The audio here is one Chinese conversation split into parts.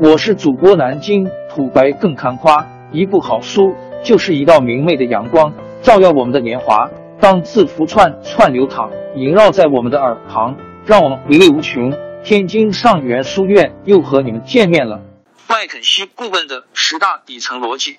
我是主播南京土白更看花，一部好书就是一道明媚的阳光，照耀我们的年华。当字符串串流淌，萦绕在我们的耳旁，让我们回味无穷。天津上元书院又和你们见面了。麦肯锡顾问的十大底层逻辑。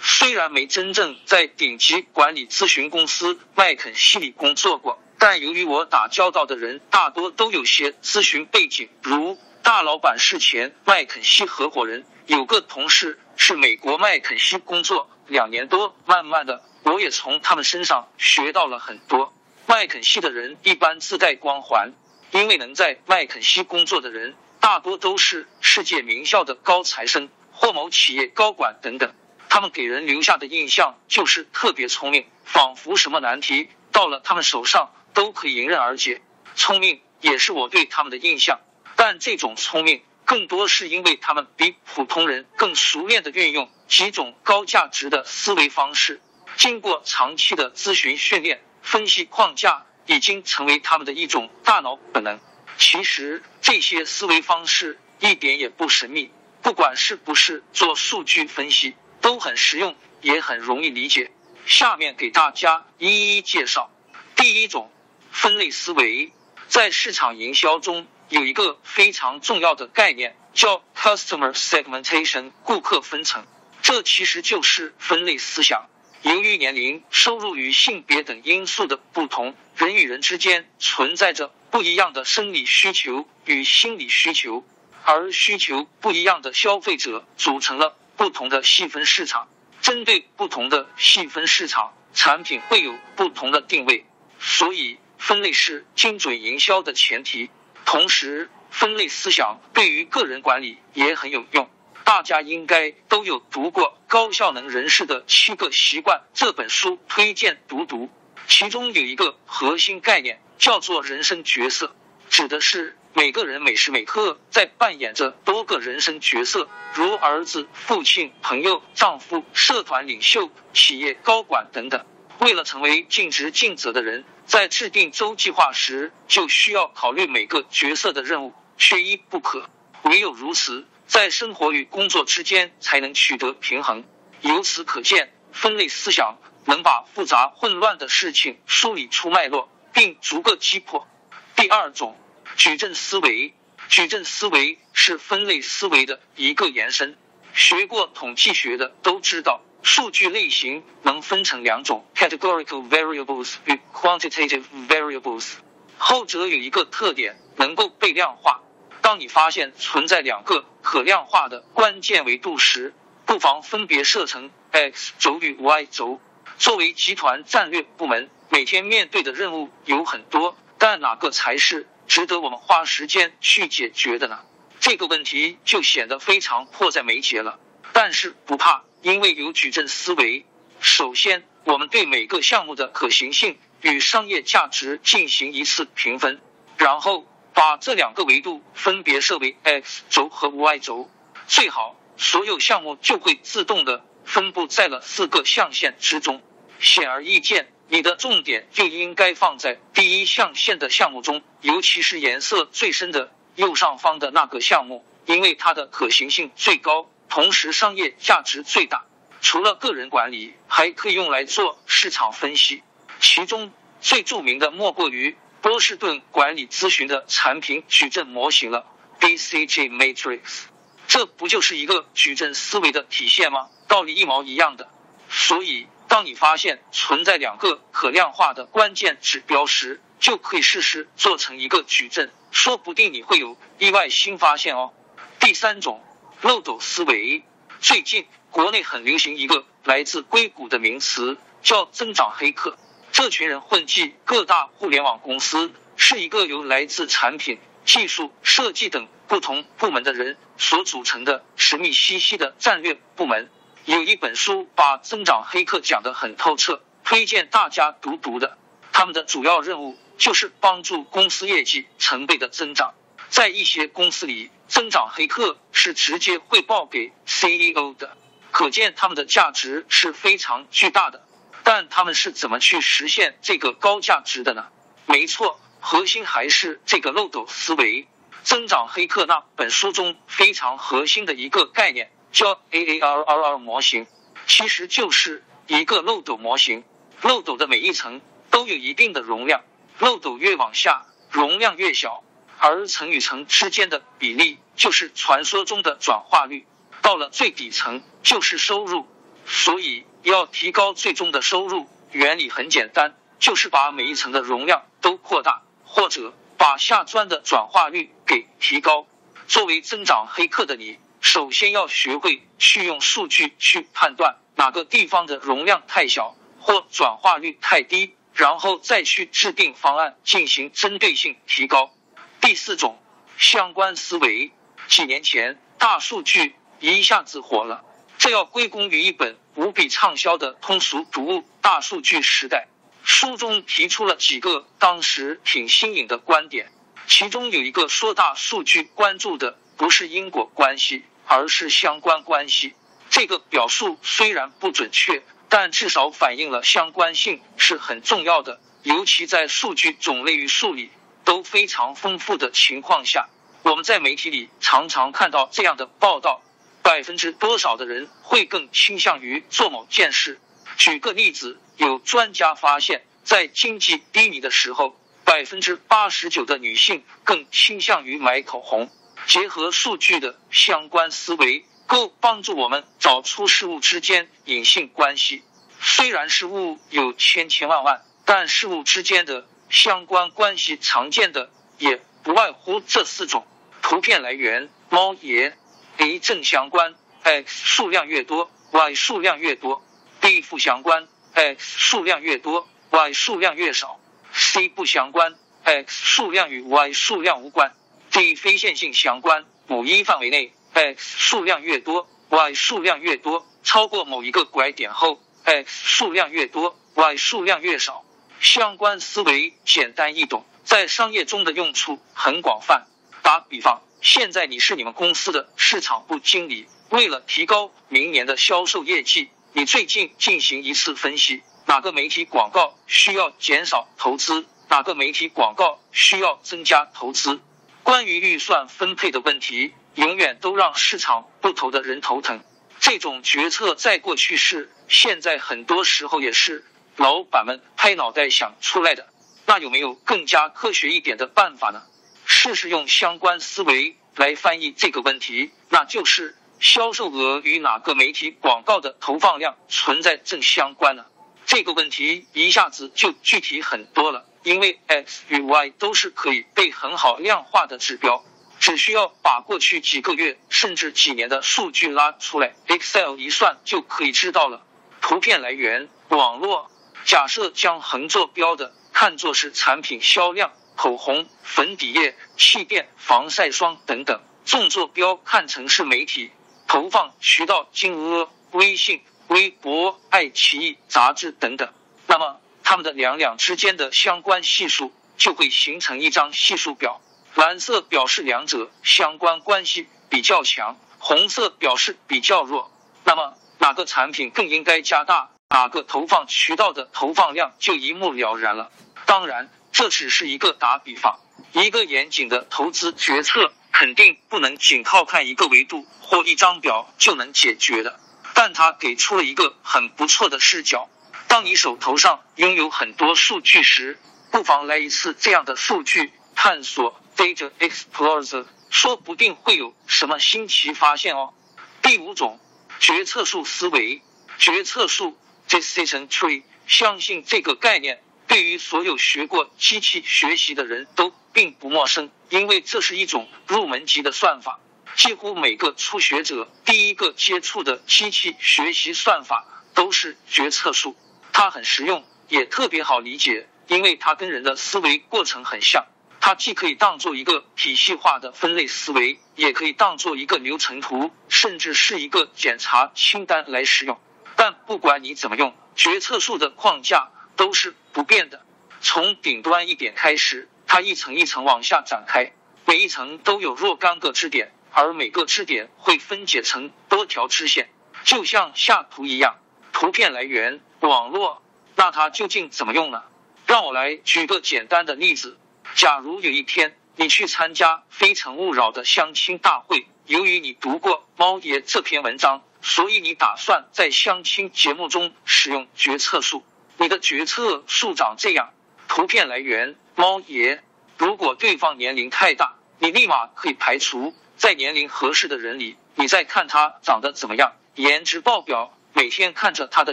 虽然没真正在顶级管理咨询公司麦肯锡里工作过，但由于我打交道的人大多都有些咨询背景，如大老板是前麦肯锡合伙人，有个同事是美国麦肯锡工作两年多，慢慢的。我也从他们身上学到了很多。麦肯锡的人一般自带光环，因为能在麦肯锡工作的人大多都是世界名校的高材生或某企业高管等等。他们给人留下的印象就是特别聪明，仿佛什么难题到了他们手上都可以迎刃而解。聪明也是我对他们的印象，但这种聪明更多是因为他们比普通人更熟练的运用几种高价值的思维方式。经过长期的咨询训练，分析框架已经成为他们的一种大脑本能。其实这些思维方式一点也不神秘，不管是不是做数据分析，都很实用，也很容易理解。下面给大家一一介绍。第一种分类思维，在市场营销中有一个非常重要的概念，叫 customer segmentation，顾客分层。这其实就是分类思想。由于年龄、收入与性别等因素的不同，人与人之间存在着不一样的生理需求与心理需求，而需求不一样的消费者组成了不同的细分市场。针对不同的细分市场，产品会有不同的定位，所以分类是精准营销的前提。同时，分类思想对于个人管理也很有用。大家应该都有读过《高效能人士的七个习惯》这本书，推荐读读。其中有一个核心概念叫做人生角色，指的是每个人每时每刻在扮演着多个人生角色，如儿子、父亲、朋友、丈夫、社团领袖、企业高管等等。为了成为尽职尽责的人，在制定周计划时，就需要考虑每个角色的任务，缺一不可。唯有如此。在生活与工作之间才能取得平衡。由此可见，分类思想能把复杂混乱的事情梳理出脉络，并逐个击破。第二种矩阵思维，矩阵思维是分类思维的一个延伸。学过统计学的都知道，数据类型能分成两种：categorical variables 与 quantitative variables。后者有一个特点，能够被量化。当你发现存在两个可量化的关键维度时，不妨分别设成 X 轴与 Y 轴。作为集团战略部门，每天面对的任务有很多，但哪个才是值得我们花时间去解决的呢？这个问题就显得非常迫在眉睫了。但是不怕，因为有矩阵思维。首先，我们对每个项目的可行性与商业价值进行一次评分，然后。把这两个维度分别设为 X 轴和 Y 轴，最好所有项目就会自动的分布在了四个象限之中。显而易见，你的重点就应该放在第一象限的项目中，尤其是颜色最深的右上方的那个项目，因为它的可行性最高，同时商业价值最大。除了个人管理，还可以用来做市场分析，其中最著名的莫过于。波士顿管理咨询的产品矩阵模型了，BCG Matrix，这不就是一个矩阵思维的体现吗？道理一毛一样的。所以，当你发现存在两个可量化的关键指标时，就可以试试做成一个矩阵，说不定你会有意外新发现哦。第三种漏斗思维，最近国内很流行一个来自硅谷的名词，叫增长黑客。这群人混迹各大互联网公司，是一个由来自产品、技术、设计等不同部门的人所组成的神秘兮兮的战略部门。有一本书把增长黑客讲得很透彻，推荐大家读读的。他们的主要任务就是帮助公司业绩成倍的增长。在一些公司里，增长黑客是直接汇报给 CEO 的，可见他们的价值是非常巨大的。但他们是怎么去实现这个高价值的呢？没错，核心还是这个漏斗思维。增长黑客那本书中非常核心的一个概念叫 AARRR 模型，其实就是一个漏斗模型。漏斗的每一层都有一定的容量，漏斗越往下，容量越小，而层与层之间的比例就是传说中的转化率。到了最底层就是收入，所以要提高最终的收入，原理很简单，就是把每一层的容量都扩大，或者把下钻的转化率给提高。作为增长黑客的你，首先要学会去用数据去判断哪个地方的容量太小。或转化率太低，然后再去制定方案进行针对性提高。第四种相关思维，几年前大数据一下子火了，这要归功于一本无比畅销的通俗读物《大数据时代》。书中提出了几个当时挺新颖的观点，其中有一个说大数据关注的不是因果关系，而是相关关系。这个表述虽然不准确。但至少反映了相关性是很重要的，尤其在数据种类与数理都非常丰富的情况下，我们在媒体里常常看到这样的报道：百分之多少的人会更倾向于做某件事？举个例子，有专家发现，在经济低迷的时候，百分之八十九的女性更倾向于买口红。结合数据的相关思维。够帮助我们找出事物之间隐性关系。虽然事物有千千万万，但事物之间的相关关系常见的也不外乎这四种。图片来源：猫爷。A 正相关，X 数量越多，Y 数量越多；B 负相关，X 数量越多，Y 数量越少；C 不相关，X 数量与 Y 数量无关；D 非线性相关，某一范围内。x 数量越多，y 数量越多，超过某一个拐点后，x 数量越多，y 数量越少。相关思维简单易懂，在商业中的用处很广泛。打比方，现在你是你们公司的市场部经理，为了提高明年的销售业绩，你最近进行一次分析，哪个媒体广告需要减少投资，哪个媒体广告需要增加投资。关于预算分配的问题。永远都让市场不投的人头疼。这种决策在过去是，现在很多时候也是老板们拍脑袋想出来的。那有没有更加科学一点的办法呢？试试用相关思维来翻译这个问题，那就是销售额与哪个媒体广告的投放量存在正相关呢？这个问题一下子就具体很多了，因为 X 与 Y 都是可以被很好量化的指标。只需要把过去几个月甚至几年的数据拉出来，Excel 一算就可以知道了。图片来源网络。假设将横坐标的看作是产品销量，口红、粉底液、气垫、防晒霜等等；纵坐标看成是媒体投放渠道金额，微信、微博、爱奇艺、杂志等等。那么它们的两两之间的相关系数就会形成一张系数表。蓝色表示两者相关关系比较强，红色表示比较弱。那么哪个产品更应该加大哪个投放渠道的投放量，就一目了然了。当然，这只是一个打比方，一个严谨的投资决策肯定不能仅靠看一个维度或一张表就能解决的。但它给出了一个很不错的视角。当你手头上拥有很多数据时，不妨来一次这样的数据探索。Data Explorer 说不定会有什么新奇发现哦。第五种决策树思维，决策树 Decision Tree，相信这个概念对于所有学过机器学习的人都并不陌生，因为这是一种入门级的算法。几乎每个初学者第一个接触的机器学习算法都是决策树，它很实用，也特别好理解，因为它跟人的思维过程很像。它既可以当做一个体系化的分类思维，也可以当做一个流程图，甚至是一个检查清单来使用。但不管你怎么用，决策树的框架都是不变的。从顶端一点开始，它一层一层往下展开，每一层都有若干个支点，而每个支点会分解成多条支线，就像下图一样。图片来源网络，那它究竟怎么用呢？让我来举个简单的例子。假如有一天你去参加《非诚勿扰》的相亲大会，由于你读过猫爷这篇文章，所以你打算在相亲节目中使用决策树。你的决策树长这样。图片来源：猫爷。如果对方年龄太大，你立马可以排除，在年龄合适的人里，你再看他长得怎么样，颜值爆表，每天看着他的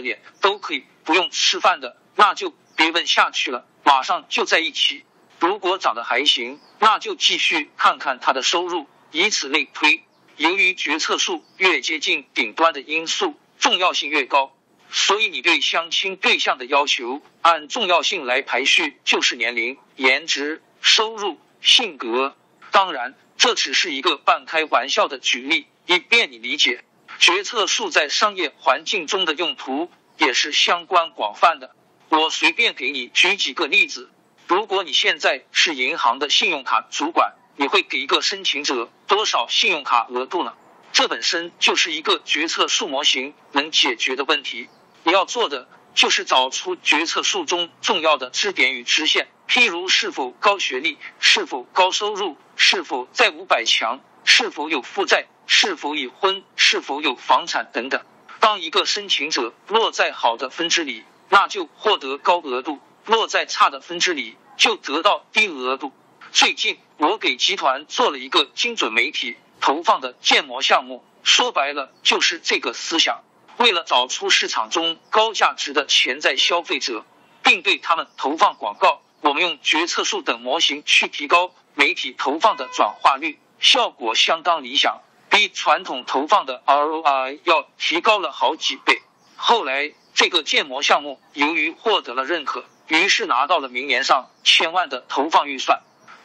脸都可以不用吃饭的，那就别问下去了，马上就在一起。如果长得还行，那就继续看看他的收入，以此类推。由于决策树越接近顶端的因素重要性越高，所以你对相亲对象的要求按重要性来排序，就是年龄、颜值、收入、性格。当然，这只是一个半开玩笑的举例，以便你理解。决策树在商业环境中的用途也是相关广泛的。我随便给你举几个例子。如果你现在是银行的信用卡主管，你会给一个申请者多少信用卡额度呢？这本身就是一个决策树模型能解决的问题。你要做的就是找出决策树中重要的支点与支线，譬如是否高学历，是否高收入，是否在五百强，是否有负债，是否已婚，是否有房产等等。当一个申请者落在好的分支里，那就获得高额度。落在差的分支里，就得到低额度。最近我给集团做了一个精准媒体投放的建模项目，说白了就是这个思想。为了找出市场中高价值的潜在消费者，并对他们投放广告，我们用决策树等模型去提高媒体投放的转化率，效果相当理想，比传统投放的 ROI 要提高了好几倍。后来这个建模项目由于获得了认可。于是拿到了明年上千万的投放预算。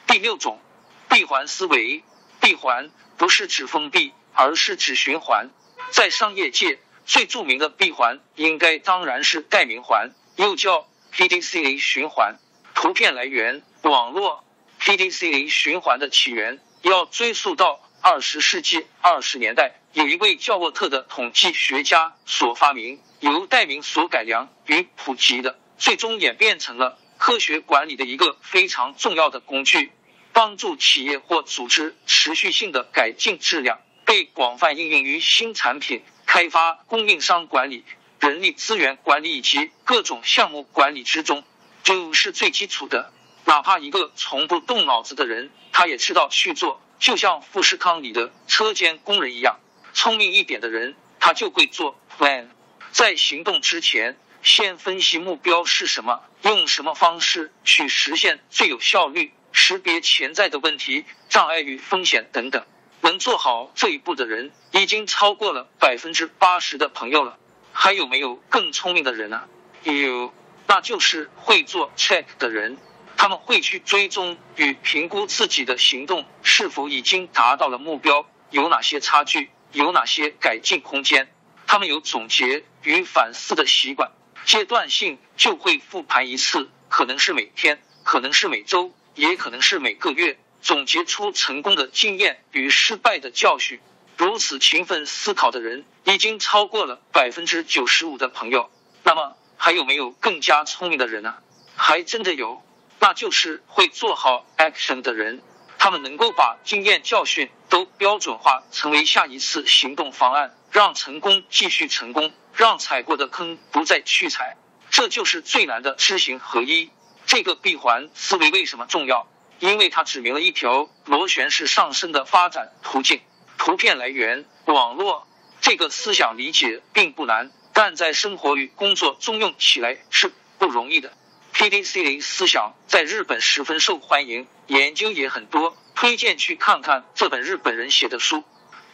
第六种闭环思维，闭环不是指封闭，而是指循环。在商业界最著名的闭环，应该当然是代名环，又叫 PDCA 循环。图片来源网络。PDCA 循环的起源要追溯到二十世纪二十年代，有一位叫沃特的统计学家所发明，由代名所改良与普及的。最终演变成了科学管理的一个非常重要的工具，帮助企业或组织持续性的改进质量，被广泛应用于新产品开发、供应商管理、人力资源管理以及各种项目管理之中，就是最基础的。哪怕一个从不动脑子的人，他也知道去做，就像富士康里的车间工人一样。聪明一点的人，他就会做 plan，在行动之前。先分析目标是什么，用什么方式去实现最有效率，识别潜在的问题、障碍与风险等等。能做好这一步的人，已经超过了百分之八十的朋友了。还有没有更聪明的人呢？有，那就是会做 check 的人。他们会去追踪与评估自己的行动是否已经达到了目标，有哪些差距，有哪些改进空间。他们有总结与反思的习惯。阶段性就会复盘一次，可能是每天，可能是每周，也可能是每个月，总结出成功的经验与失败的教训。如此勤奋思考的人，已经超过了百分之九十五的朋友。那么还有没有更加聪明的人呢？还真的有，那就是会做好 action 的人。他们能够把经验教训都标准化，成为下一次行动方案，让成功继续成功。让踩过的坑不再去踩，这就是最难的知行合一。这个闭环思维为什么重要？因为它指明了一条螺旋式上升的发展途径。图片来源网络。这个思想理解并不难，但在生活与工作中用起来是不容易的。PDCA 思想在日本十分受欢迎，研究也很多，推荐去看看这本日本人写的书。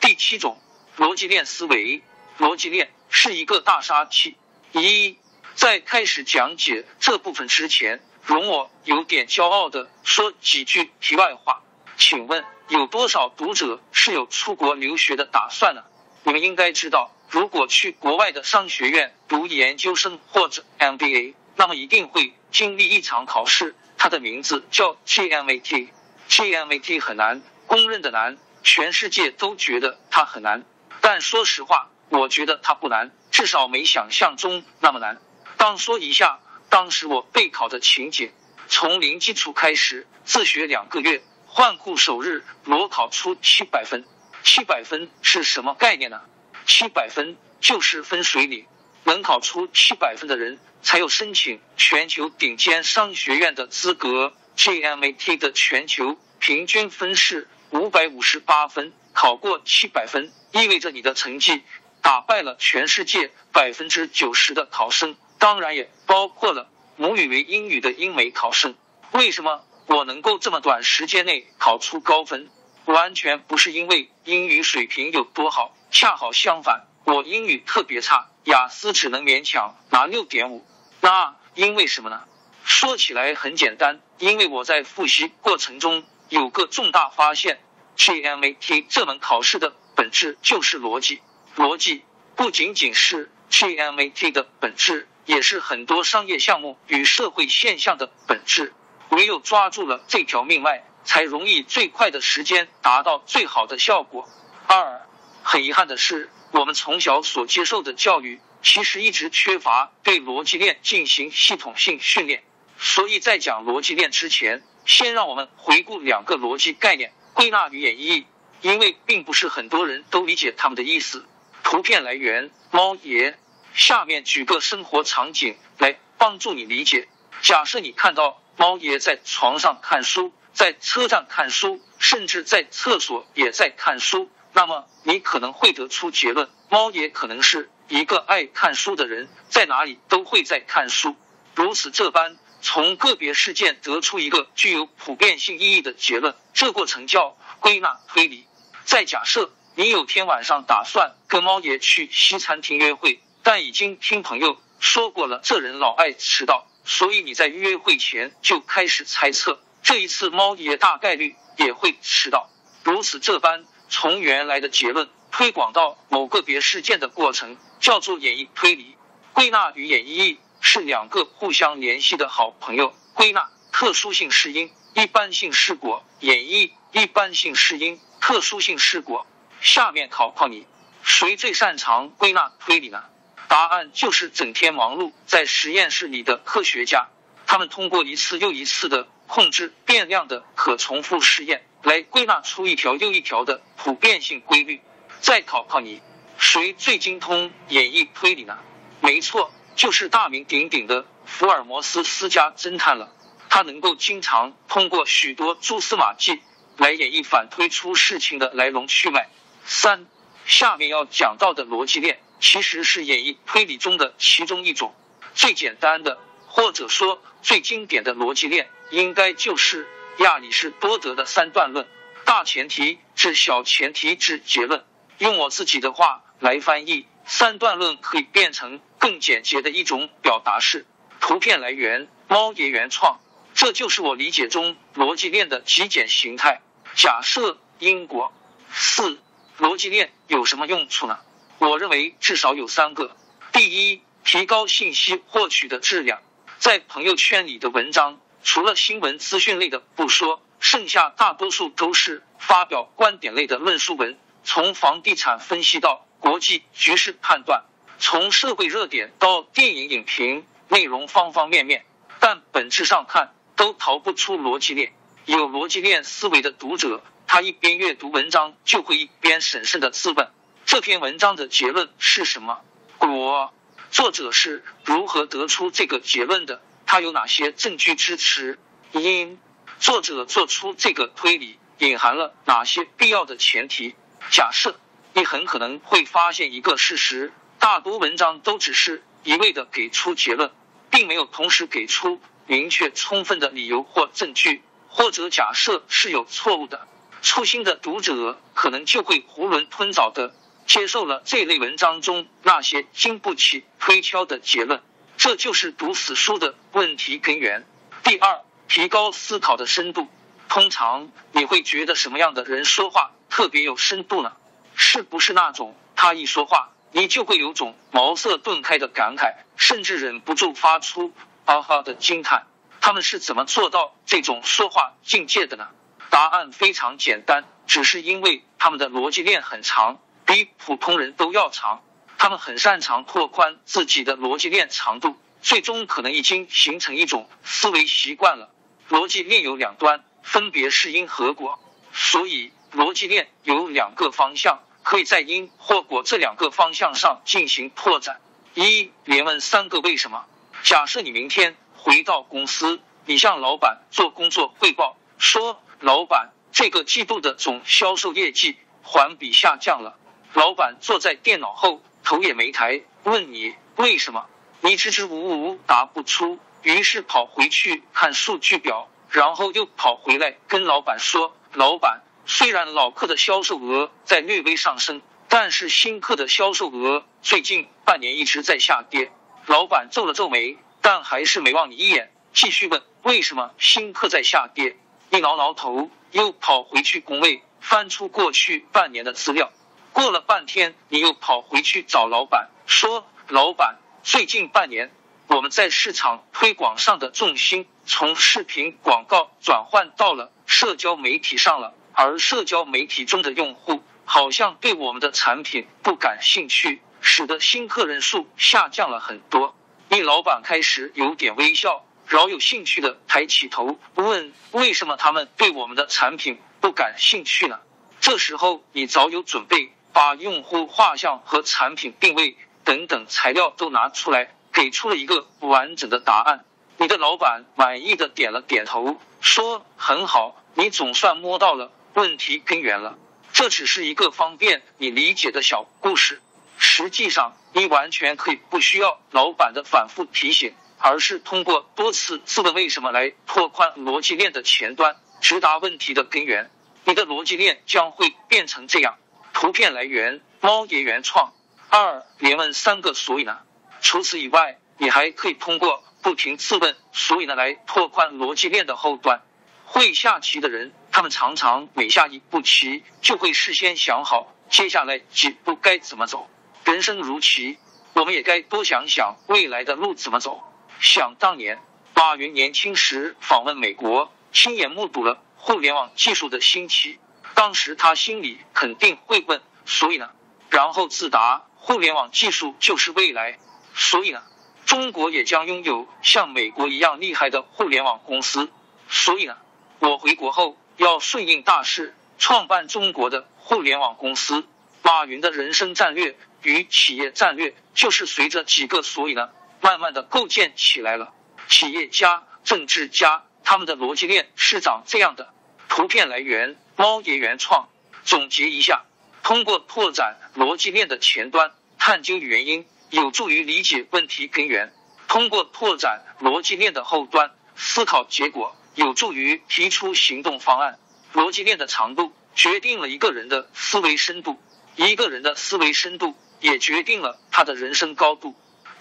第七种逻辑链思维，逻辑链。是一个大杀器。一，在开始讲解这部分之前，容我有点骄傲的说几句题外话。请问有多少读者是有出国留学的打算呢？你们应该知道，如果去国外的商学院读研究生或者 MBA，那么一定会经历一场考试，它的名字叫 GMAT。GMAT 很难，公认的难，全世界都觉得它很难。但说实话。我觉得它不难，至少没想象中那么难。当说一下当时我备考的情景：从零基础开始，自学两个月，换库首日裸考出七百分，七百分是什么概念呢？七百分就是分水岭，能考出七百分的人才有申请全球顶尖商学院的资格。GMAT 的全球平均分是五百五十八分，考过七百分，意味着你的成绩打败了全世界百分之九十的考生，当然也包括了母语为英语的英美考生。为什么？我能够这么短时间内考出高分，完全不是因为英语水平有多好，恰好相反，我英语特别差，雅思只能勉强拿六点五。那因为什么呢？说起来很简单，因为我在复习过程中有个重大发现：GMAT 这门考试的本质就是逻辑，逻辑不仅仅是 GMAT 的本质，也是很多商业项目与社会现象的本质。唯有抓住了这条命脉，才容易最快的时间达到最好的效果。二，很遗憾的是，我们从小所接受的教育其实一直缺乏对逻辑链进行系统性训练。所以在讲逻辑链之前，先让我们回顾两个逻辑概念：归纳与演绎。因为并不是很多人都理解他们的意思。图片来源：猫爷。下面举个生活场景来帮助你理解。假设你看到。猫爷在床上看书，在车站看书，甚至在厕所也在看书。那么你可能会得出结论：猫爷可能是一个爱看书的人，在哪里都会在看书。如此这般，从个别事件得出一个具有普遍性意义的结论，这过程叫归纳推理。再假设你有天晚上打算跟猫爷去西餐厅约会，但已经听朋友说过了，这人老爱迟到。所以你在约会前就开始猜测，这一次猫爷大概率也会迟到。如此这般，从原来的结论推广到某个别事件的过程，叫做演绎推理。归纳与演绎是两个互相联系的好朋友。归纳特殊性是因，一般性是果；演绎一般性是因，特殊性是果。下面考考你，谁最擅长归纳推理呢？答案就是整天忙碌在实验室里的科学家，他们通过一次又一次的控制变量的可重复试验，来归纳出一条又一条的普遍性规律。再考考你，谁最精通演绎推理呢？没错，就是大名鼎鼎的福尔摩斯私家侦探了。他能够经常通过许多蛛丝马迹来演绎反推出事情的来龙去脉。三，下面要讲到的逻辑链。其实是演绎推理中的其中一种最简单的，或者说最经典的逻辑链，应该就是亚里士多德的三段论：大前提至小前提至结论。用我自己的话来翻译，三段论可以变成更简洁的一种表达式。图片来源：猫爷原创。这就是我理解中逻辑链的极简形态。假设因果。四，逻辑链有什么用处呢？我认为至少有三个：第一，提高信息获取的质量。在朋友圈里的文章，除了新闻资讯类的不说，剩下大多数都是发表观点类的论述文。从房地产分析到国际局势判断，从社会热点到电影影评，内容方方面面。但本质上看，都逃不出逻辑链。有逻辑链思维的读者，他一边阅读文章，就会一边审慎的自问。这篇文章的结论是什么？果作者是如何得出这个结论的？他有哪些证据支持？因作者做出这个推理隐含了哪些必要的前提？假设你很可能会发现一个事实：大多文章都只是一味的给出结论，并没有同时给出明确充分的理由或证据。或者假设是有错误的，粗心的读者可能就会囫囵吞枣的。接受了这类文章中那些经不起推敲的结论，这就是读死书的问题根源。第二，提高思考的深度。通常你会觉得什么样的人说话特别有深度呢？是不是那种他一说话，你就会有种茅塞顿开的感慨，甚至忍不住发出啊哈的惊叹？他们是怎么做到这种说话境界的呢？答案非常简单，只是因为他们的逻辑链很长。比普通人都要长，他们很擅长拓宽自己的逻辑链长度，最终可能已经形成一种思维习惯了。逻辑链有两端，分别是因和果。所以逻辑链有两个方向，可以在因或果这两个方向上进行拓展。一连问三个为什么。假设你明天回到公司，你向老板做工作汇报，说：“老板，这个季度的总销售业绩环比下降了。”老板坐在电脑后，头也没抬，问你为什么？你支支吾吾答不出，于是跑回去看数据表，然后又跑回来跟老板说：“老板，虽然老客的销售额在略微上升。”但是新客的销售额最近半年一直在下跌。老板皱了皱眉，但还是没望你一眼，继续问为什么新客在下跌。你挠挠头，又跑回去工位，翻出过去半年的资料。过了半天，你又跑回去找老板，说：“老板，最近半年我们在市场推广上的重心从视频广告转换到了社交媒体上了，而社交媒体中的用户。”好像对我们的产品不感兴趣，使得新客人数下降了很多。你老板开始有点微笑，饶有兴趣的抬起头问：“为什么他们对我们的产品不感兴趣呢？”这时候你早有准备，把用户画像和产品定位等等材料都拿出来，给出了一个完整的答案。你的老板满意的点了点头，说：“很好，你总算摸到了问题根源了。”这只是一个方便你理解的小故事，实际上你完全可以不需要老板的反复提醒，而是通过多次自问为什么来拓宽逻辑链的前端，直达问题的根源。你的逻辑链将会变成这样：图片来源猫爷原创，二连问三个所以呢。除此以外，你还可以通过不停自问所以呢来拓宽逻辑链的后端。会下棋的人，他们常常每下一步棋，就会事先想好接下来几步该怎么走。人生如棋，我们也该多想想未来的路怎么走。想当年，马云年轻时访问美国，亲眼目睹了互联网技术的兴起，当时他心里肯定会问：所以呢？然后自答：互联网技术就是未来。所以呢，中国也将拥有像美国一样厉害的互联网公司。所以呢？我回国后要顺应大势，创办中国的互联网公司。马云的人生战略与企业战略就是随着几个所以呢，慢慢的构建起来了。企业家、政治家他们的逻辑链是长这样的。图片来源：猫爷原创。总结一下，通过拓展逻辑链的前端，探究原因，有助于理解问题根源；通过拓展逻辑链的后端，思考结果。有助于提出行动方案。逻辑链的长度决定了一个人的思维深度，一个人的思维深度也决定了他的人生高度。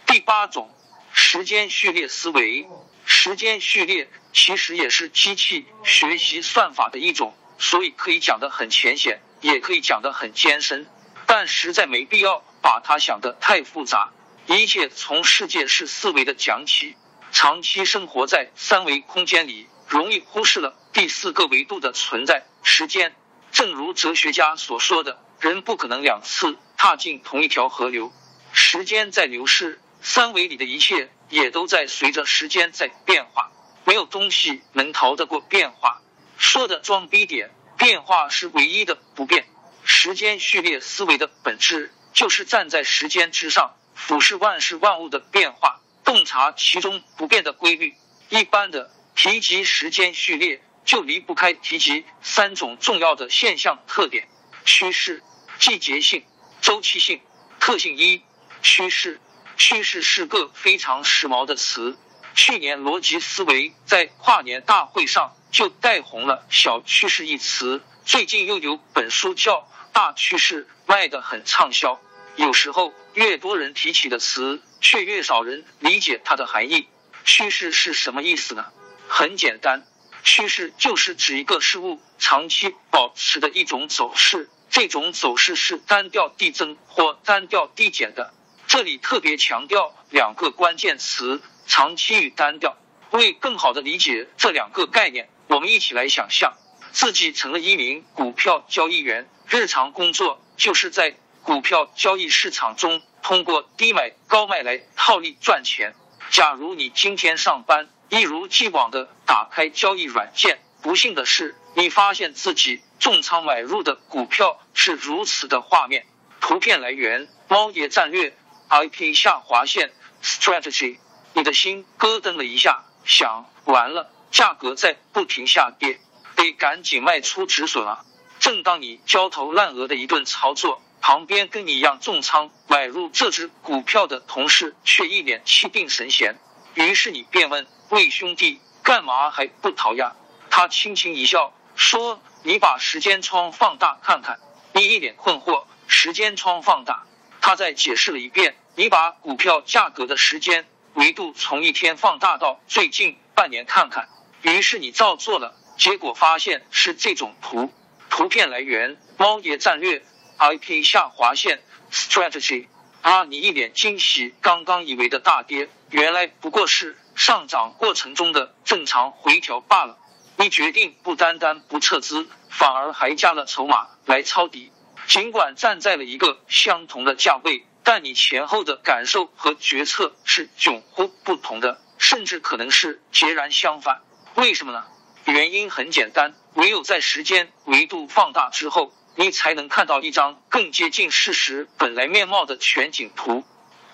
第八种，时间序列思维。时间序列其实也是机器学习算法的一种，所以可以讲得很浅显，也可以讲得很艰深，但实在没必要把它想得太复杂。一切从世界是四维的讲起。长期生活在三维空间里。容易忽视了第四个维度的存在——时间。正如哲学家所说的，人不可能两次踏进同一条河流。时间在流逝，三维里的一切也都在随着时间在变化。没有东西能逃得过变化。说的装逼点，变化是唯一的不变。时间序列思维的本质，就是站在时间之上，俯视万事万物的变化，洞察其中不变的规律。一般的。提及时间序列，就离不开提及三种重要的现象特点：趋势、季节性、周期性。特性一：趋势。趋势是个非常时髦的词。去年逻辑思维在跨年大会上就带红了“小趋势”一词，最近又有本书叫《大趋势》，卖的很畅销。有时候，越多人提起的词，却越少人理解它的含义。趋势是什么意思呢？很简单，趋势就是指一个事物长期保持的一种走势，这种走势是单调递增或单调递减的。这里特别强调两个关键词：长期与单调。为更好的理解这两个概念，我们一起来想象自己成了一名股票交易员，日常工作就是在股票交易市场中通过低买高卖来套利赚钱。假如你今天上班，一如既往的打开交易软件，不幸的是，你发现自己重仓买入的股票是如此的画面。图片来源：猫爷战略，IP 下划线 Strategy。你的心咯噔了一下，想完了，价格在不停下跌，得赶紧卖出止损啊！正当你焦头烂额的一顿操作，旁边跟你一样重仓买入这只股票的同事却一脸气定神闲。于是你便问：“魏兄弟，干嘛还不逃呀？”他轻轻一笑，说：“你把时间窗放大看看。”你一脸困惑：“时间窗放大？”他再解释了一遍：“你把股票价格的时间。”维度从一天放大到最近半年看看，于是你照做了，结果发现是这种图。图片来源：猫爷战略，IP 下划线 Strategy。啊，你一脸惊喜，刚刚以为的大跌，原来不过是上涨过程中的正常回调罢了。你决定不单单不撤资，反而还加了筹码来抄底，尽管站在了一个相同的价位。但你前后的感受和决策是迥乎不同的，甚至可能是截然相反。为什么呢？原因很简单，唯有在时间维度放大之后，你才能看到一张更接近事实本来面貌的全景图。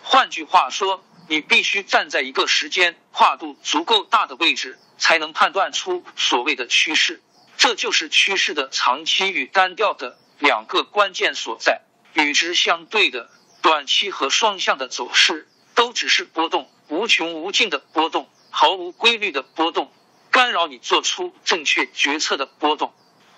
换句话说，你必须站在一个时间跨度足够大的位置，才能判断出所谓的趋势。这就是趋势的长期与单调的两个关键所在。与之相对的。短期和双向的走势都只是波动，无穷无尽的波动，毫无规律的波动，干扰你做出正确决策的波动。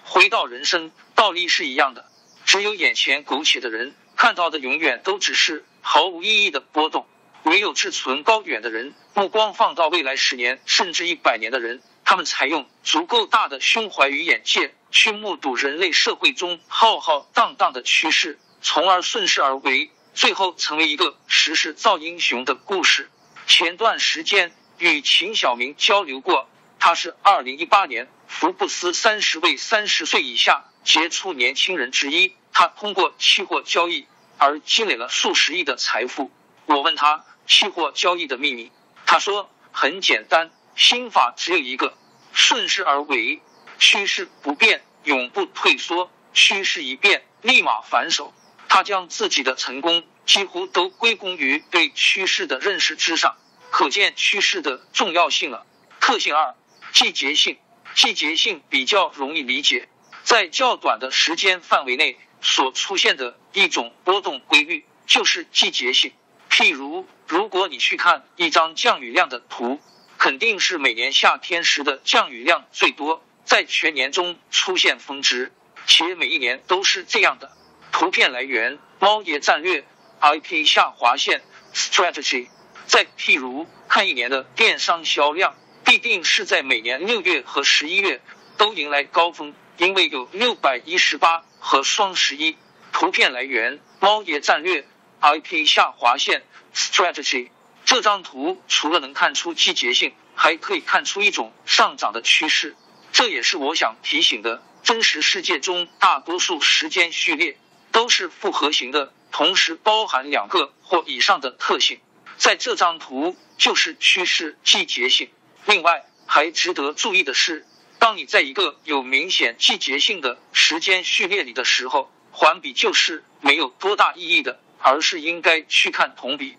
回到人生，道理是一样的。只有眼前苟且的人看到的永远都只是毫无意义的波动，唯有志存高远的人，目光放到未来十年甚至一百年的人，他们采用足够大的胸怀与眼界去目睹人类社会中浩浩荡荡的趋势，从而顺势而为。最后成为一个时势造英雄的故事。前段时间与秦晓明交流过，他是二零一八年福布斯三十位三十岁以下杰出年轻人之一。他通过期货交易而积累了数十亿的财富。我问他期货交易的秘密，他说很简单，心法只有一个：顺势而为，趋势不变，永不退缩；趋势一变，立马反手。他将自己的成功几乎都归功于对趋势的认识之上，可见趋势的重要性了。特性二：季节性。季节性比较容易理解，在较短的时间范围内所出现的一种波动规律就是季节性。譬如，如果你去看一张降雨量的图，肯定是每年夏天时的降雨量最多，在全年中出现峰值，且每一年都是这样的。图片来源：猫爷战略，IP 下划线 Strategy。再譬如看一年的电商销量，必定是在每年六月和十一月都迎来高峰，因为有六百一十八和双十一。图片来源：猫爷战略，IP 下划线 Strategy。这张图除了能看出季节性，还可以看出一种上涨的趋势。这也是我想提醒的：真实世界中大多数时间序列。都是复合型的，同时包含两个或以上的特性。在这张图就是趋势季节性。另外，还值得注意的是，当你在一个有明显季节性的时间序列里的时候，环比就是没有多大意义的，而是应该去看同比。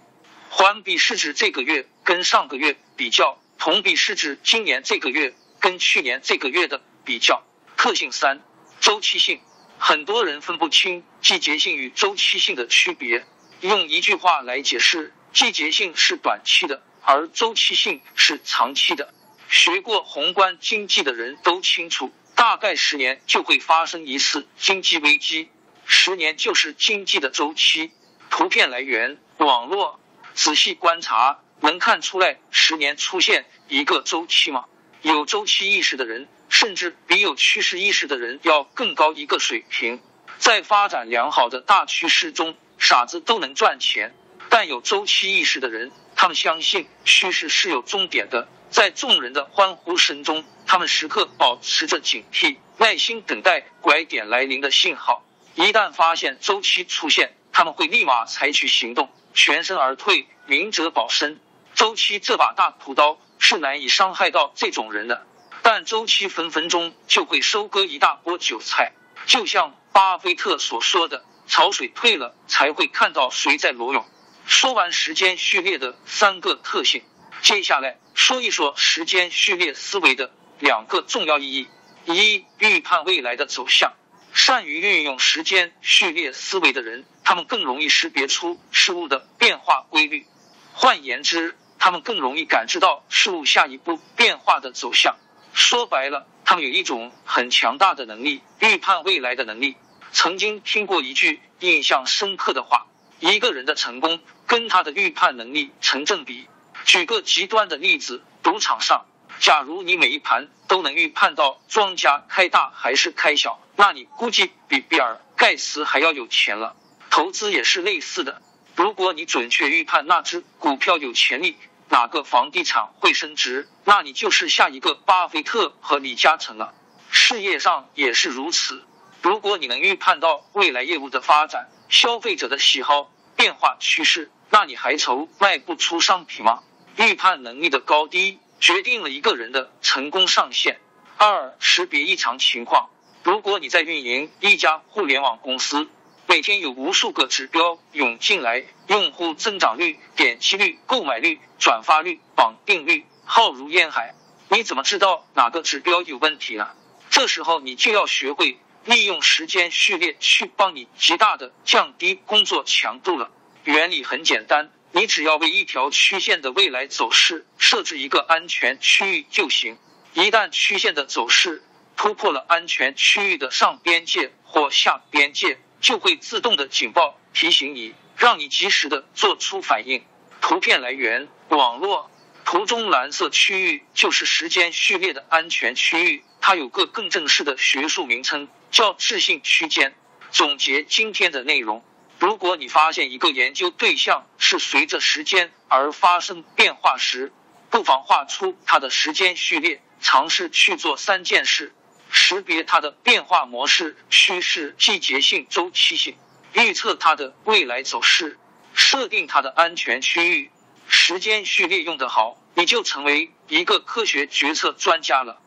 环比是指这个月跟上个月比较，同比是指今年这个月跟去年这个月的比较。特性三：周期性。很多人分不清季节性与周期性的区别。用一句话来解释，季节性是短期的，而周期性是长期的。学过宏观经济的人都清楚，大概十年就会发生一次经济危机，十年就是经济的周期。图片来源：网络。仔细观察，能看出来十年出现一个周期吗？有周期意识的人。甚至比有趋势意识的人要更高一个水平。在发展良好的大趋势中，傻子都能赚钱。但有周期意识的人，他们相信趋势是有终点的。在众人的欢呼声中，他们时刻保持着警惕，耐心等待拐点来临的信号。一旦发现周期出现，他们会立马采取行动，全身而退，明哲保身。周期这把大屠刀是难以伤害到这种人的。但周期分分钟就会收割一大波韭菜。就像巴菲特所说的：“潮水退了，才会看到谁在裸泳。”说完时间序列的三个特性，接下来说一说时间序列思维的两个重要意义：一、预判未来的走向。善于运用时间序列思维的人，他们更容易识别出事物的变化规律。换言之，他们更容易感知到事物下一步变化的走向。说白了，他们有一种很强大的能力——预判未来的能力。曾经听过一句印象深刻的话：一个人的成功跟他的预判能力成正比。举个极端的例子，赌场上，假如你每一盘都能预判到庄家开大还是开小，那你估计比比尔盖茨还要有钱了。投资也是类似的，如果你准确预判那只股票有潜力，哪个房地产会升值，那你就是下一个巴菲特和李嘉诚了。事业上也是如此，如果你能预判到未来业务的发展、消费者的喜好变化趋势，那你还愁卖不出商品吗？预判能力的高低决定了一个人的成功上限。二、识别异常情况。如果你在运营一家互联网公司，每天有无数个指标涌进来，用户增长率、点击率、购买率、转发率、绑定率浩如烟海，你怎么知道哪个指标有问题呢？这时候你就要学会利用时间序列去帮你极大的降低工作强度了。原理很简单，你只要为一条曲线的未来走势设置一个安全区域就行。一旦曲线的走势，突破了安全区域的上边界或下边界，就会自动的警报提醒你，让你及时的做出反应。图片来源：网络。图中蓝色区域就是时间序列的安全区域，它有个更正式的学术名称，叫置信区间。总结今天的内容：如果你发现一个研究对象是随着时间而发生变化时，不妨画出它的时间序列，尝试去做三件事。识别它的变化模式、趋势、季节性、周期性，预测它的未来走势，设定它的安全区域。时间序列用得好，你就成为一个科学决策专家了。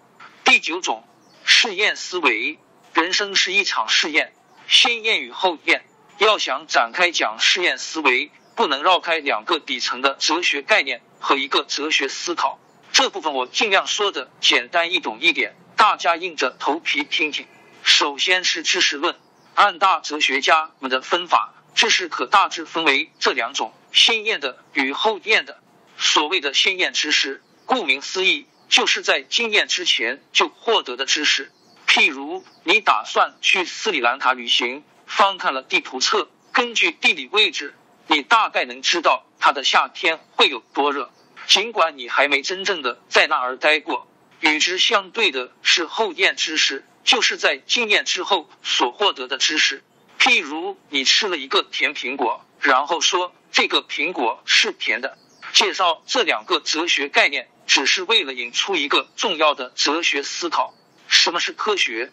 第九种试验思维，人生是一场试验，先验与后验。要想展开讲试验思维，不能绕开两个底层的哲学概念和一个哲学思考。这部分我尽量说的简单易懂一点。大家硬着头皮听听。首先是知识论，按大哲学家们的分法，知识可大致分为这两种：先验的与后验的。所谓的先验知识，顾名思义，就是在经验之前就获得的知识。譬如，你打算去斯里兰卡旅行，翻看了地图册，根据地理位置，你大概能知道它的夏天会有多热，尽管你还没真正的在那儿待过。与之相对的是后验知识，就是在经验之后所获得的知识。譬如你吃了一个甜苹果，然后说这个苹果是甜的。介绍这两个哲学概念，只是为了引出一个重要的哲学思考：什么是科学？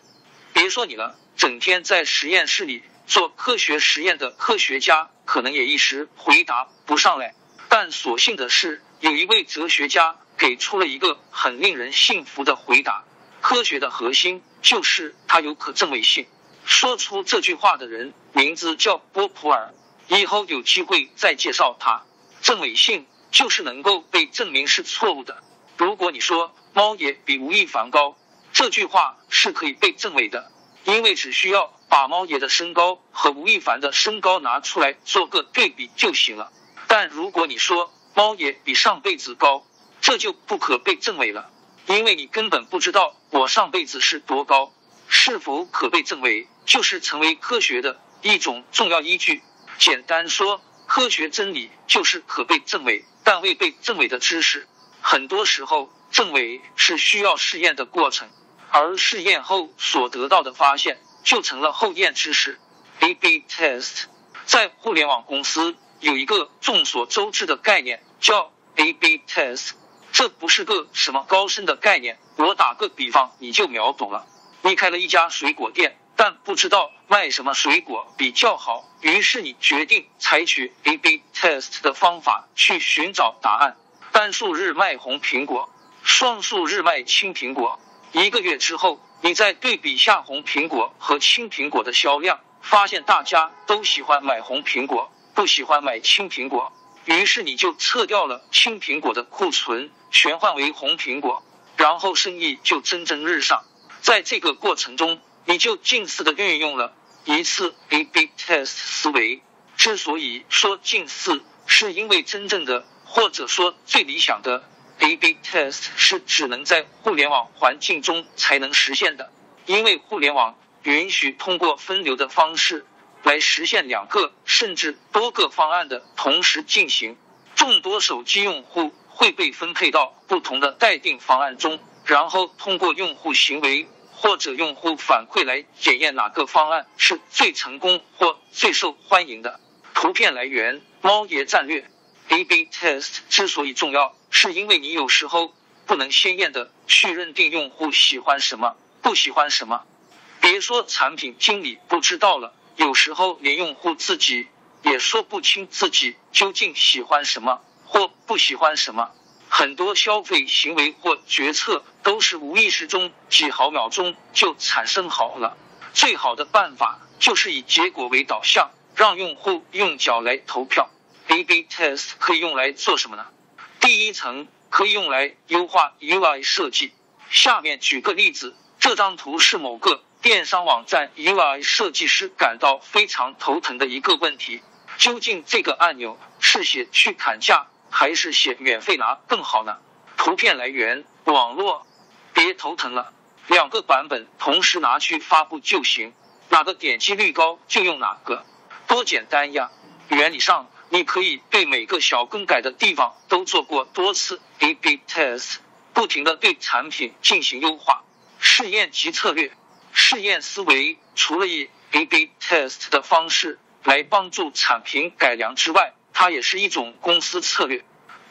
别说你了，整天在实验室里做科学实验的科学家，可能也一时回答不上来。但所幸的是，有一位哲学家。给出了一个很令人信服的回答：科学的核心就是它有可证伪性。说出这句话的人名字叫波普尔，以后有机会再介绍他。证伪性就是能够被证明是错误的。如果你说猫也比吴亦凡高，这句话是可以被证伪的，因为只需要把猫爷的身高和吴亦凡的身高拿出来做个对比就行了。但如果你说猫爷比上辈子高，这就不可被证伪了，因为你根本不知道我上辈子是多高。是否可被证伪，就是成为科学的一种重要依据。简单说，科学真理就是可被证伪但未被证伪的知识。很多时候，证伪是需要试验的过程，而试验后所得到的发现就成了后验知识。A/B test 在互联网公司有一个众所周知的概念叫 A/B test。这不是个什么高深的概念，我打个比方你就秒懂了。你开了一家水果店，但不知道卖什么水果比较好，于是你决定采取 A/B test 的方法去寻找答案。单数日卖红苹果，双数日卖青苹果。一个月之后，你再对比下红苹果和青苹果的销量，发现大家都喜欢买红苹果，不喜欢买青苹果。于是你就撤掉了青苹果的库存，全换为红苹果，然后生意就蒸蒸日上。在这个过程中，你就近似的运用了一次 A/B test 思维。之所以说近似，是因为真正的或者说最理想的 A/B test 是只能在互联网环境中才能实现的，因为互联网允许通过分流的方式。来实现两个甚至多个方案的同时进行。众多手机用户会被分配到不同的待定方案中，然后通过用户行为或者用户反馈来检验哪个方案是最成功或最受欢迎的。图片来源：猫爷战略。A/B test 之所以重要，是因为你有时候不能鲜艳的去认定用户喜欢什么，不喜欢什么。别说产品经理不知道了。有时候连用户自己也说不清自己究竟喜欢什么或不喜欢什么。很多消费行为或决策都是无意识中几毫秒钟就产生好了。最好的办法就是以结果为导向，让用户用脚来投票。A/B test 可以用来做什么呢？第一层可以用来优化 UI 设计。下面举个例子，这张图是某个。电商网站 UI 设计师感到非常头疼的一个问题：究竟这个按钮是写去砍价还是写免费拿更好呢？图片来源网络，别头疼了，两个版本同时拿去发布就行，哪个点击率高就用哪个，多简单呀！原理上，你可以对每个小更改的地方都做过多次 A/B test，不停的对产品进行优化试验及策略。试验思维除了以 A/B test 的方式来帮助产品改良之外，它也是一种公司策略。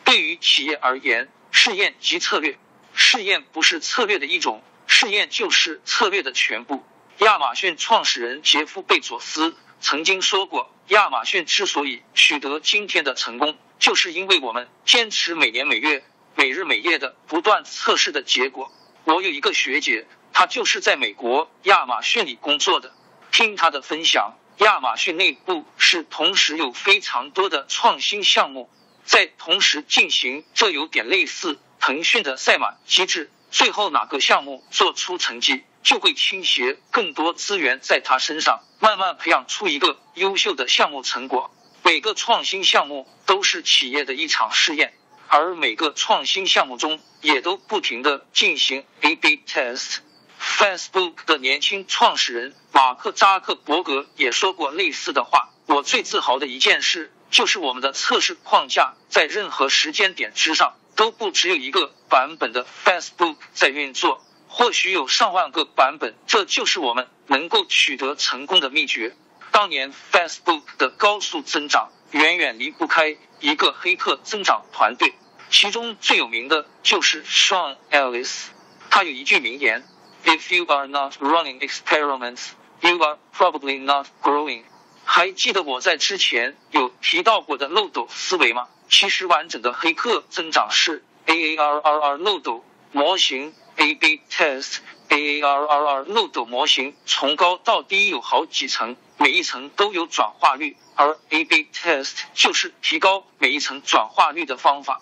对于企业而言，试验即策略。试验不是策略的一种，试验就是策略的全部。亚马逊创始人杰夫·贝佐斯曾经说过：“亚马逊之所以取得今天的成功，就是因为我们坚持每年每月、每日每夜的不断测试的结果。”我有一个学姐。他就是在美国亚马逊里工作的。听他的分享，亚马逊内部是同时有非常多的创新项目在同时进行，这有点类似腾讯的赛马机制。最后哪个项目做出成绩，就会倾斜更多资源在他身上，慢慢培养出一个优秀的项目成果。每个创新项目都是企业的一场试验，而每个创新项目中也都不停的进行 A/B test。Facebook 的年轻创始人马克扎克伯格也说过类似的话。我最自豪的一件事，就是我们的测试框架在任何时间点之上都不只有一个版本的 Facebook 在运作，或许有上万个版本。这就是我们能够取得成功的秘诀。当年 Facebook 的高速增长远远离不开一个黑客增长团队，其中最有名的就是 Sean Ellis。他有一句名言。If you are not running experiments, you are probably not growing。还记得我在之前有提到过的漏斗思维吗？其实完整的黑客增长是 A A R R R 漏斗模型 A/B test A A R R R 漏斗模型从高到低有好几层，每一层都有转化率，而 A/B test 就是提高每一层转化率的方法。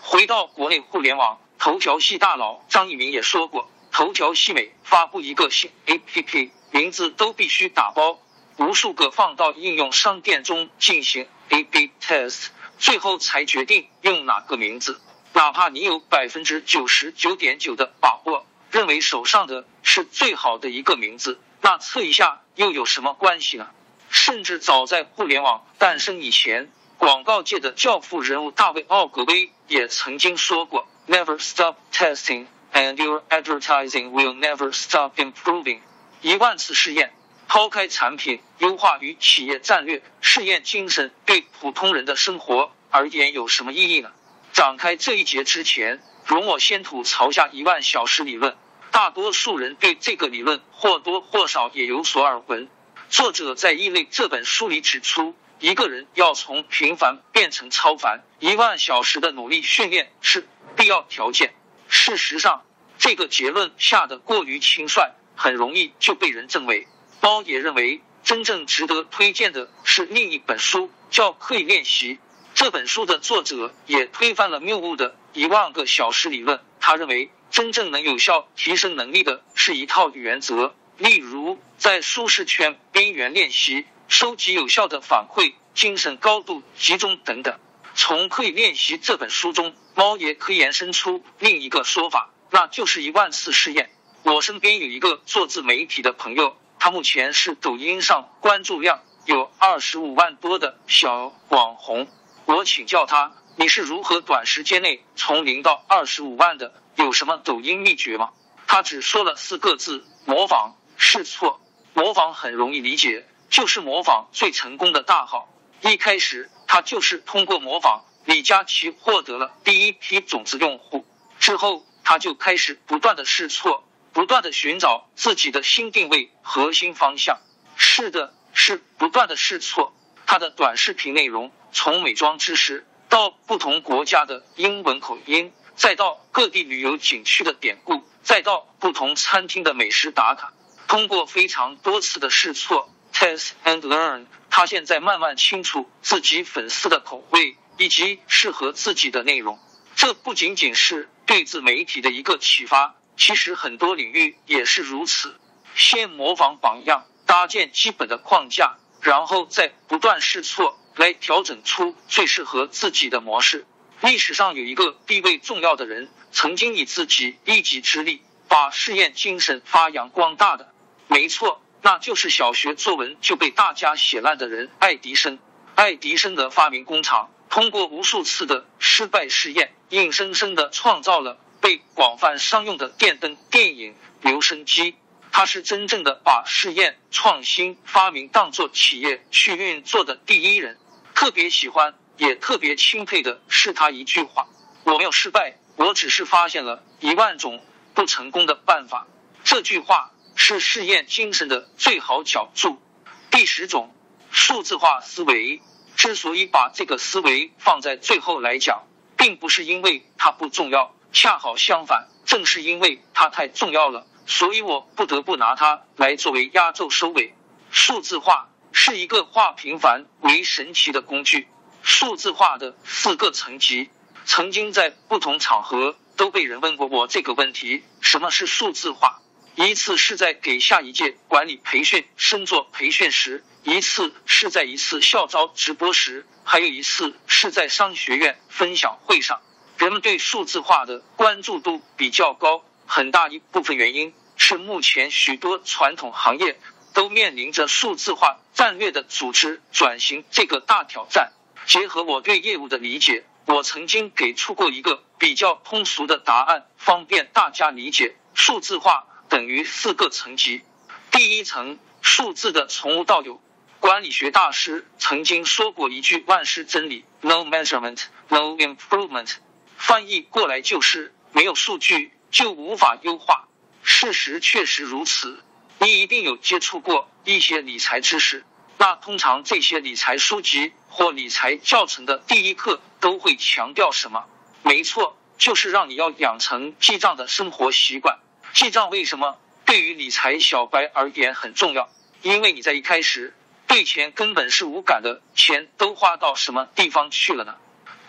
回到国内互联网，头条系大佬张一鸣也说过。头条系每发布一个新 APP，名字都必须打包无数个放到应用商店中进行 A/B test，最后才决定用哪个名字。哪怕你有百分之九十九点九的把握，认为手上的是最好的一个名字，那测一下又有什么关系呢？甚至早在互联网诞生以前，广告界的教父人物大卫奥格威也曾经说过：“Never stop testing。” And your advertising will never stop improving。一万次试验，抛开产品优化与企业战略，试验精神对普通人的生活而言有什么意义呢？展开这一节之前，容我先吐槽下一万小时理论。大多数人对这个理论或多或少也有所耳闻。作者在《异类》这本书里指出，一个人要从平凡变成超凡，一万小时的努力训练是必要条件。事实上，这个结论下的过于轻率，很容易就被人证伪。猫也认为，真正值得推荐的是另一本书，叫《刻意练习》。这本书的作者也推翻了谬误的一万个小时理论。他认为，真正能有效提升能力的是一套原则，例如在舒适圈边缘练习、收集有效的反馈、精神高度集中等等。从《刻意练习》这本书中，猫爷可以延伸出另一个说法，那就是一万次试验。我身边有一个做自媒体的朋友，他目前是抖音上关注量有二十五万多的小网红。我请教他，你是如何短时间内从零到二十五万的？有什么抖音秘诀吗？他只说了四个字：模仿、试错。模仿很容易理解，就是模仿最成功的大号。一开始，他就是通过模仿李佳琦获得了第一批种子用户。之后，他就开始不断的试错，不断的寻找自己的新定位、核心方向。是的，是不断的试错。他的短视频内容从美妆知识到不同国家的英文口音，再到各地旅游景区的典故，再到不同餐厅的美食打卡。通过非常多次的试错 （test and learn），他现在慢慢清楚自己粉丝的口味以及适合自己的内容。这不仅仅是对自媒体的一个启发，其实很多领域也是如此。先模仿榜样，搭建基本的框架。然后再不断试错，来调整出最适合自己的模式。历史上有一个地位重要的人，曾经以自己一己之力把试验精神发扬光大的，没错，那就是小学作文就被大家写烂的人——爱迪生。爱迪生的发明工厂，通过无数次的失败试验，硬生生的创造了被广泛商用的电灯、电影、留声机。他是真正的把试验、创新、发明当做企业去运作的第一人。特别喜欢，也特别钦佩的是他一句话：“我没有失败，我只是发现了一万种不成功的办法。”这句话是试验精神的最好角注。第十种，数字化思维。之所以把这个思维放在最后来讲，并不是因为它不重要，恰好相反，正是因为它太重要了。所以我不得不拿它来作为压轴收尾。数字化是一个化平凡为神奇的工具。数字化的四个层级，曾经在不同场合都被人问过我这个问题：什么是数字化？一次是在给下一届管理培训生做培训时，一次是在一次校招直播时，还有一次是在商学院分享会上。人们对数字化的关注度比较高。很大一部分原因是，目前许多传统行业都面临着数字化战略的组织转型这个大挑战。结合我对业务的理解，我曾经给出过一个比较通俗的答案，方便大家理解。数字化等于四个层级。第一层，数字的从无到有。管理学大师曾经说过一句万世真理：No measurement, no improvement。翻译过来就是没有数据。就无法优化。事实确实如此。你一定有接触过一些理财知识，那通常这些理财书籍或理财教程的第一课都会强调什么？没错，就是让你要养成记账的生活习惯。记账为什么对于理财小白而言很重要？因为你在一开始对钱根本是无感的，钱都花到什么地方去了呢？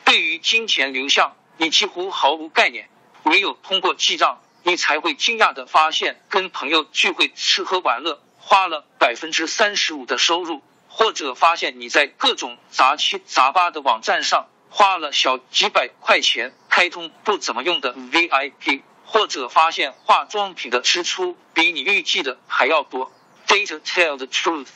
对于金钱流向，你几乎毫无概念。唯有通过记账，你才会惊讶的发现，跟朋友聚会吃喝玩乐花了百分之三十五的收入，或者发现你在各种杂七杂八的网站上花了小几百块钱开通不怎么用的 VIP，或者发现化妆品的支出比你预计的还要多。Data tell the truth，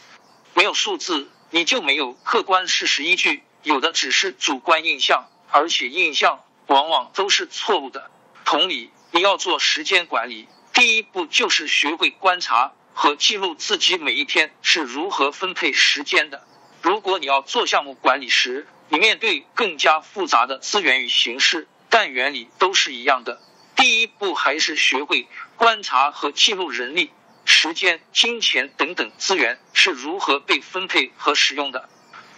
没有数字，你就没有客观事实依据，有的只是主观印象，而且印象往往都是错误的。同理，你要做时间管理，第一步就是学会观察和记录自己每一天是如何分配时间的。如果你要做项目管理时，你面对更加复杂的资源与形式，但原理都是一样的。第一步还是学会观察和记录人力、时间、金钱等等资源是如何被分配和使用的。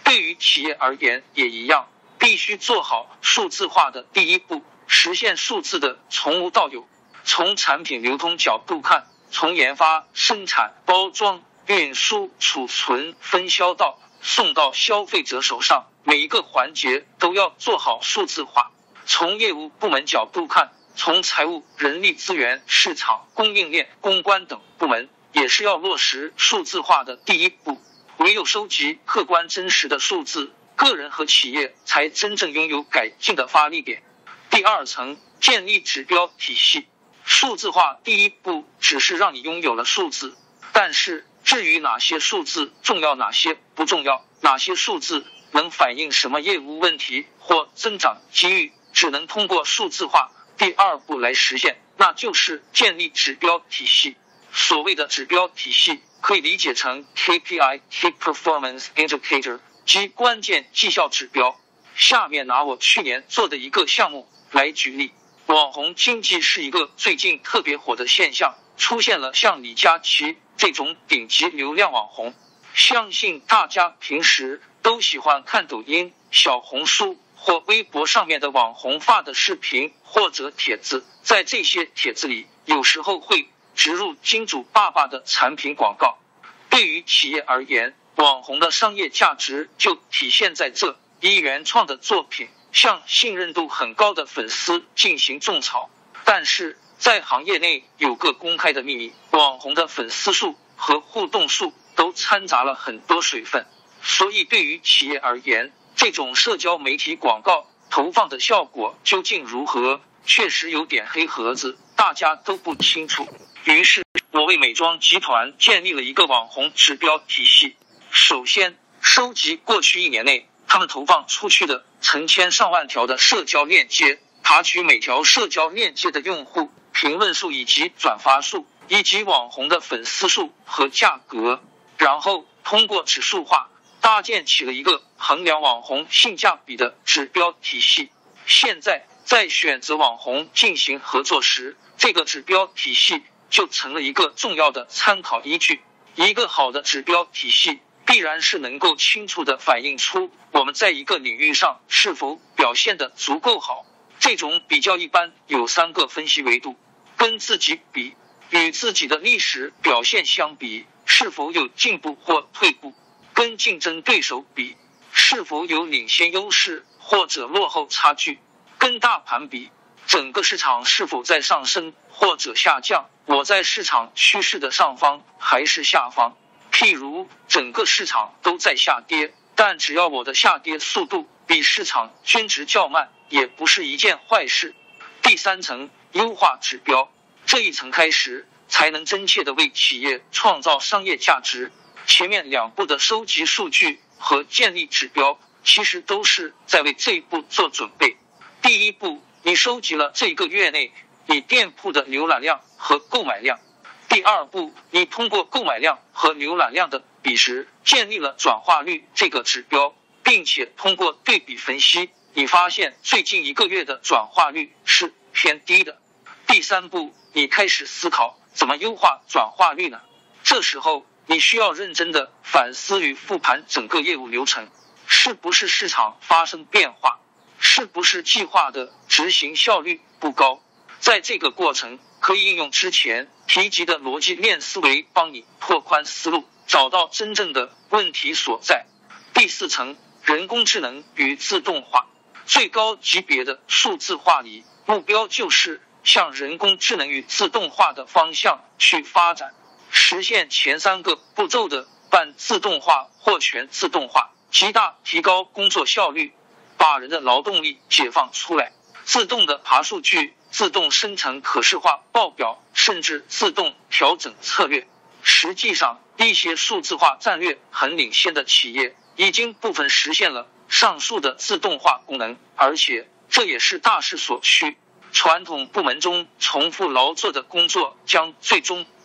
对于企业而言也一样，必须做好数字化的第一步。实现数字的从无到有，从产品流通角度看，从研发、生产、包装、运输、储存、分销到送到消费者手上，每一个环节都要做好数字化。从业务部门角度看，从财务、人力资源、市场、供应链、公关等部门，也是要落实数字化的第一步。唯有收集客观真实的数字，个人和企业才真正拥有改进的发力点。第二层，建立指标体系。数字化第一步只是让你拥有了数字，但是至于哪些数字重要，哪些不重要，哪些数字能反映什么业务问题或增长机遇，只能通过数字化第二步来实现，那就是建立指标体系。所谓的指标体系。可以理解成 KPI（Key Performance Indicator） 及关键绩效指标。下面拿我去年做的一个项目来举例。网红经济是一个最近特别火的现象，出现了像李佳琦这种顶级流量网红。相信大家平时都喜欢看抖音、小红书或微博上面的网红发的视频或者帖子，在这些帖子里，有时候会。植入金主爸爸的产品广告，对于企业而言，网红的商业价值就体现在这一原创的作品向信任度很高的粉丝进行种草。但是在行业内有个公开的秘密，网红的粉丝数和互动数都掺杂了很多水分，所以对于企业而言，这种社交媒体广告投放的效果究竟如何，确实有点黑盒子，大家都不清楚。于是我为美妆集团建立了一个网红指标体系。首先，收集过去一年内他们投放出去的成千上万条的社交链接，爬取每条社交链接的用户评论数以及转发数，以及网红的粉丝数和价格，然后通过指数化搭建起了一个衡量网红性价比的指标体系。现在在选择网红进行合作时，这个指标体系。就成了一个重要的参考依据。一个好的指标体系，必然是能够清楚的反映出我们在一个领域上是否表现的足够好。这种比较一般有三个分析维度：跟自己比，与自己的历史表现相比，是否有进步或退步；跟竞争对手比，是否有领先优势或者落后差距；跟大盘比。整个市场是否在上升或者下降？我在市场趋势的上方还是下方？譬如整个市场都在下跌，但只要我的下跌速度比市场均值较慢，也不是一件坏事。第三层优化指标，这一层开始才能真切的为企业创造商业价值。前面两步的收集数据和建立指标，其实都是在为这一步做准备。第一步。你收集了这一个月内你店铺的浏览量和购买量。第二步，你通过购买量和浏览量的比值建立了转化率这个指标，并且通过对比分析，你发现最近一个月的转化率是偏低的。第三步，你开始思考怎么优化转化率呢？这时候你需要认真的反思与复盘整个业务流程，是不是市场发生变化？是不是计划的执行效率不高？在这个过程，可以应用之前提及的逻辑链思维，帮你拓宽思路，找到真正的问题所在。第四层，人工智能与自动化，最高级别的数字化里，目标就是向人工智能与自动化的方向去发展，实现前三个步骤的半自动化或全自动化，极大提高工作效率。把人的劳动力解放出来，自动的爬数据，自动生成可视化报表，甚至自动调整策略。实际上，一些数字化战略很领先的企业，已经部分实现了上述的自动化功能，而且这也是大势所趋。传统部门中重复劳作的工作，将最终